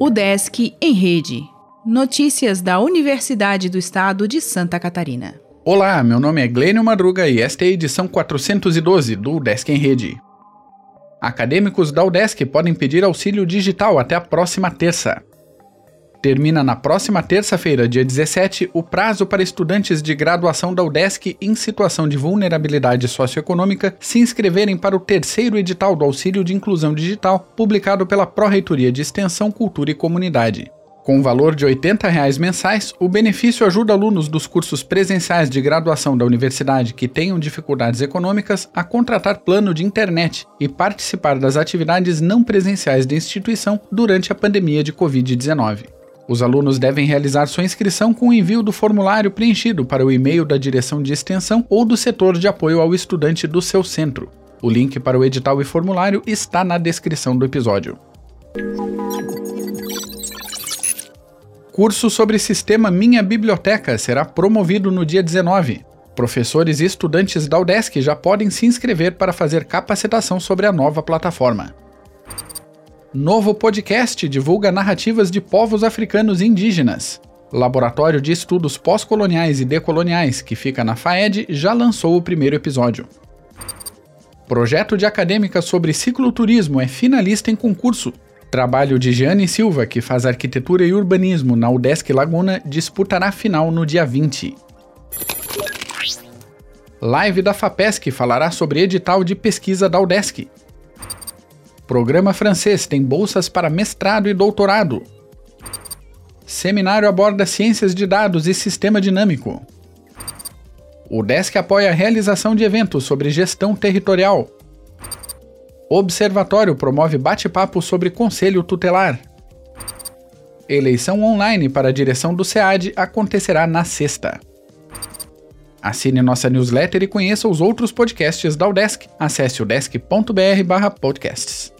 O Desk em Rede. Notícias da Universidade do Estado de Santa Catarina. Olá, meu nome é Glênio Madruga e esta é a edição 412 do Desk em Rede. Acadêmicos da UDESC podem pedir auxílio digital até a próxima terça. Termina na próxima terça-feira, dia 17, o prazo para estudantes de graduação da UDESC em situação de vulnerabilidade socioeconômica se inscreverem para o terceiro edital do Auxílio de Inclusão Digital, publicado pela Pró-Reitoria de Extensão, Cultura e Comunidade. Com valor de 80 reais mensais, o benefício ajuda alunos dos cursos presenciais de graduação da universidade que tenham dificuldades econômicas a contratar plano de internet e participar das atividades não presenciais da instituição durante a pandemia de Covid-19. Os alunos devem realizar sua inscrição com o envio do formulário preenchido para o e-mail da direção de extensão ou do setor de apoio ao estudante do seu centro. O link para o edital e formulário está na descrição do episódio. Curso sobre sistema Minha Biblioteca será promovido no dia 19. Professores e estudantes da UDESC já podem se inscrever para fazer capacitação sobre a nova plataforma. Novo podcast divulga narrativas de povos africanos indígenas. Laboratório de Estudos Pós-Coloniais e Decoloniais, que fica na FAED, já lançou o primeiro episódio. Projeto de acadêmica sobre cicloturismo é finalista em concurso. Trabalho de Jeane Silva, que faz arquitetura e urbanismo na UDESC Laguna, disputará final no dia 20. Live da FAPESC falará sobre edital de pesquisa da UDESC. Programa francês tem bolsas para mestrado e doutorado. Seminário aborda ciências de dados e sistema dinâmico. O DESC apoia a realização de eventos sobre gestão territorial. Observatório promove bate-papo sobre conselho tutelar. Eleição online para a direção do SEAD acontecerá na sexta. Assine nossa newsletter e conheça os outros podcasts da UDESC. Acesse udesc.br/podcasts.